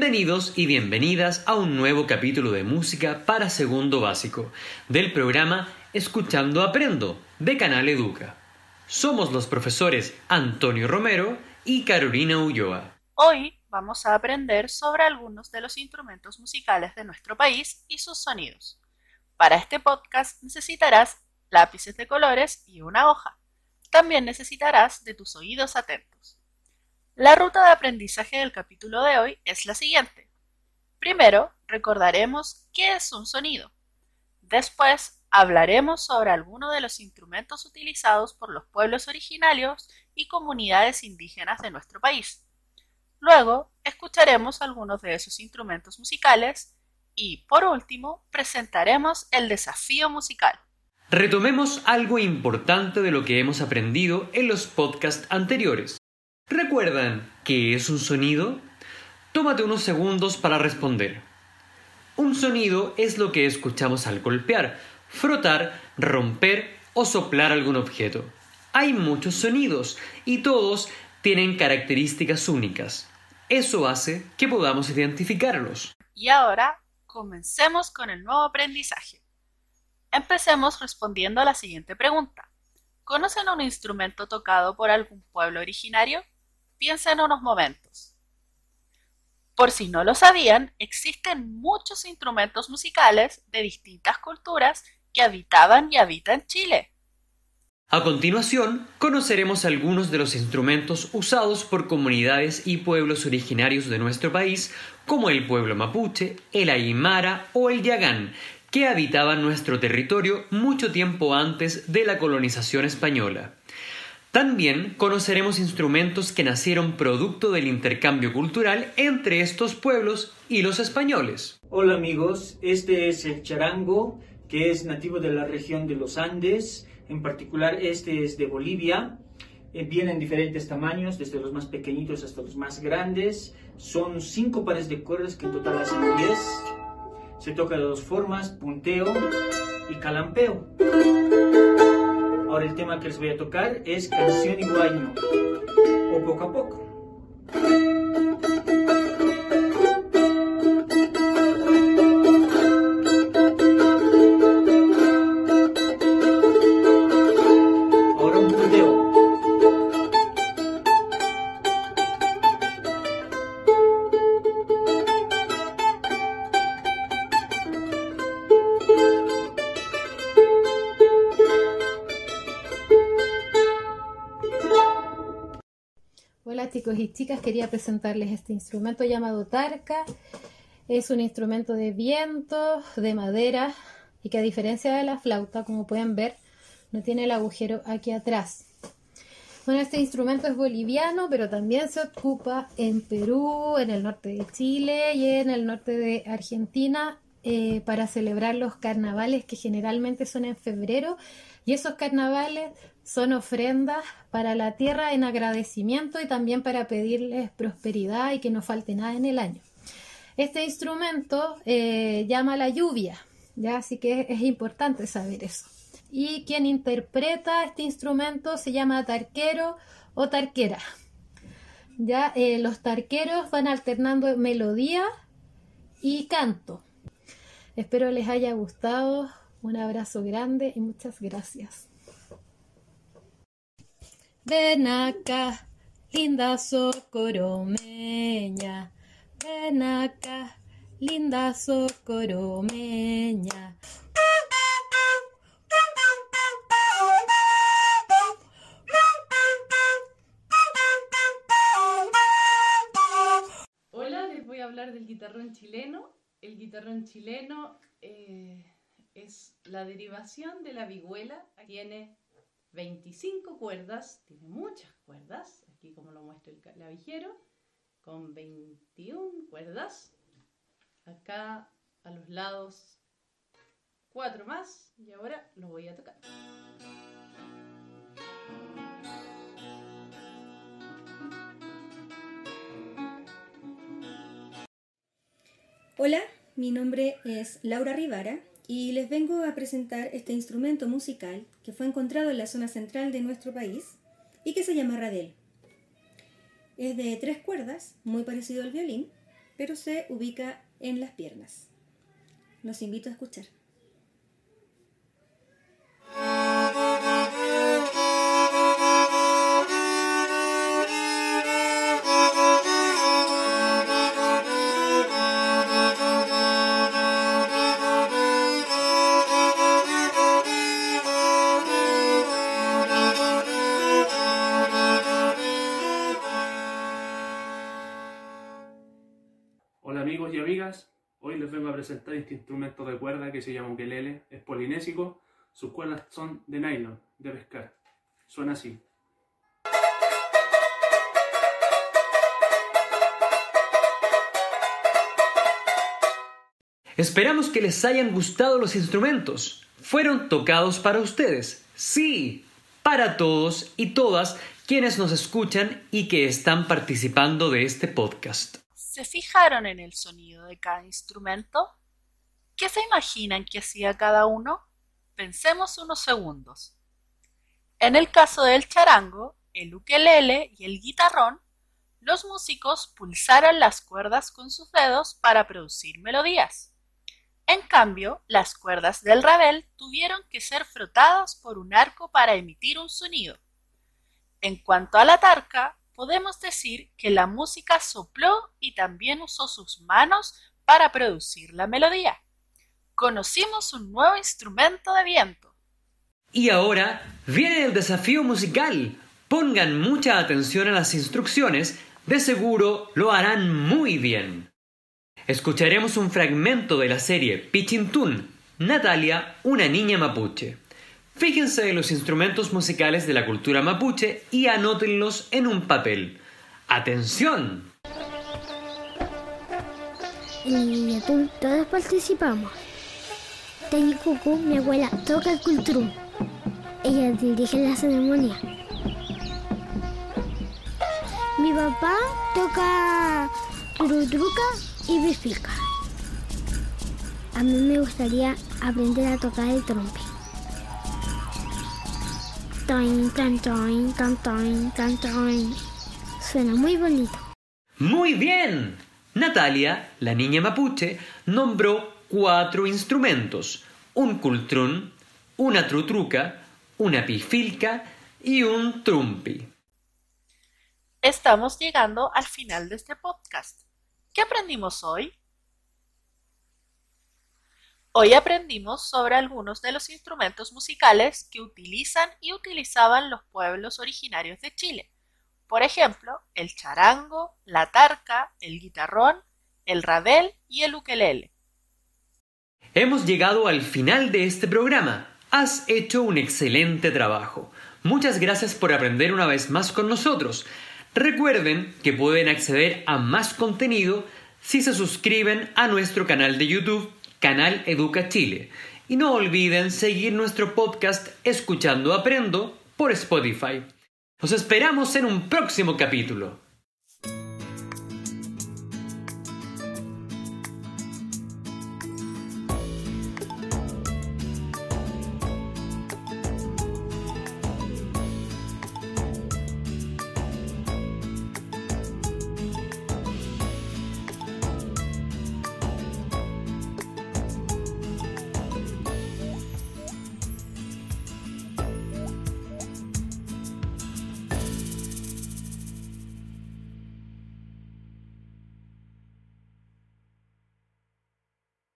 Bienvenidos y bienvenidas a un nuevo capítulo de música para segundo básico del programa Escuchando Aprendo de Canal Educa. Somos los profesores Antonio Romero y Carolina Ulloa. Hoy vamos a aprender sobre algunos de los instrumentos musicales de nuestro país y sus sonidos. Para este podcast necesitarás lápices de colores y una hoja. También necesitarás de tus oídos atentos. La ruta de aprendizaje del capítulo de hoy es la siguiente. Primero, recordaremos qué es un sonido. Después, hablaremos sobre algunos de los instrumentos utilizados por los pueblos originarios y comunidades indígenas de nuestro país. Luego, escucharemos algunos de esos instrumentos musicales y, por último, presentaremos el desafío musical. Retomemos algo importante de lo que hemos aprendido en los podcasts anteriores. ¿Recuerdan qué es un sonido? Tómate unos segundos para responder. Un sonido es lo que escuchamos al golpear, frotar, romper o soplar algún objeto. Hay muchos sonidos y todos tienen características únicas. Eso hace que podamos identificarlos. Y ahora, comencemos con el nuevo aprendizaje. Empecemos respondiendo a la siguiente pregunta. ¿Conocen un instrumento tocado por algún pueblo originario? Piensen unos momentos. Por si no lo sabían, existen muchos instrumentos musicales de distintas culturas que habitaban y habitan Chile. A continuación, conoceremos algunos de los instrumentos usados por comunidades y pueblos originarios de nuestro país, como el pueblo mapuche, el aymara o el yagán, que habitaban nuestro territorio mucho tiempo antes de la colonización española. También conoceremos instrumentos que nacieron producto del intercambio cultural entre estos pueblos y los españoles. Hola amigos, este es el charango, que es nativo de la región de los Andes, en particular este es de Bolivia. Eh, vienen en diferentes tamaños, desde los más pequeñitos hasta los más grandes. Son cinco pares de cuerdas que en total hacen 10. Se toca de dos formas, punteo y calampeo. Ahora el tema que les voy a tocar es Canción y Guayno, o Poco a Poco. Chicos y chicas, quería presentarles este instrumento llamado tarca. Es un instrumento de viento, de madera y que a diferencia de la flauta, como pueden ver, no tiene el agujero aquí atrás. Bueno, este instrumento es boliviano, pero también se ocupa en Perú, en el norte de Chile y en el norte de Argentina eh, para celebrar los carnavales que generalmente son en febrero. Y esos carnavales son ofrendas para la tierra en agradecimiento y también para pedirles prosperidad y que no falte nada en el año. Este instrumento eh, llama la lluvia, ¿ya? así que es importante saber eso. Y quien interpreta este instrumento se llama tarquero o tarquera. Ya eh, los tarqueros van alternando melodía y canto. Espero les haya gustado. Un abrazo grande y muchas gracias. Ven acá, linda socoromeña. Ven acá, linda socoromeña. Hola, les voy a hablar del guitarrón chileno. El guitarrón chileno eh, es la derivación de la vihuela. Tiene 25 cuerdas, tiene muchas cuerdas, aquí como lo muestra el clavijero, con 21 cuerdas. Acá a los lados cuatro más y ahora lo voy a tocar. Hola, mi nombre es Laura Rivara y les vengo a presentar este instrumento musical que fue encontrado en la zona central de nuestro país y que se llama radel. Es de tres cuerdas, muy parecido al violín, pero se ubica en las piernas. Los invito a escuchar. Amigos y amigas, hoy les vengo a presentar este instrumento de cuerda que se llama ukelele, es polinésico, sus cuerdas son de nylon, de pescar, suena así. Esperamos que les hayan gustado los instrumentos. Fueron tocados para ustedes. Sí, para todos y todas quienes nos escuchan y que están participando de este podcast. ¿Se fijaron en el sonido de cada instrumento? ¿Qué se imaginan que hacía cada uno? Pensemos unos segundos. En el caso del charango, el ukelele y el guitarrón, los músicos pulsaron las cuerdas con sus dedos para producir melodías. En cambio, las cuerdas del rabel tuvieron que ser frotadas por un arco para emitir un sonido. En cuanto a la tarca, podemos decir que la música sopló y también usó sus manos para producir la melodía. Conocimos un nuevo instrumento de viento. Y ahora viene el desafío musical. Pongan mucha atención a las instrucciones, de seguro lo harán muy bien. Escucharemos un fragmento de la serie Pichintún, Natalia, una niña mapuche. Fíjense en los instrumentos musicales de la cultura mapuche y anótenlos en un papel. ¡Atención! En el Niñatún todos participamos. Cucu, mi abuela, toca el cultrum. Ella dirige la ceremonia. Mi papá toca turutruca y bifilca. A mí me gustaría aprender a tocar el trompe. Tan, tan, tan. Suena muy bonito. Muy bien. Natalia, la niña mapuche, nombró cuatro instrumentos. Un cultrún, una trutruca, una pifilca y un trumpi. Estamos llegando al final de este podcast. ¿Qué aprendimos hoy? Hoy aprendimos sobre algunos de los instrumentos musicales que utilizan y utilizaban los pueblos originarios de Chile. Por ejemplo, el charango, la tarca, el guitarrón, el rabel y el ukelele. Hemos llegado al final de este programa. Has hecho un excelente trabajo. Muchas gracias por aprender una vez más con nosotros. Recuerden que pueden acceder a más contenido si se suscriben a nuestro canal de YouTube, Canal Educa Chile. Y no olviden seguir nuestro podcast Escuchando Aprendo por Spotify. Os esperamos en un próximo capítulo.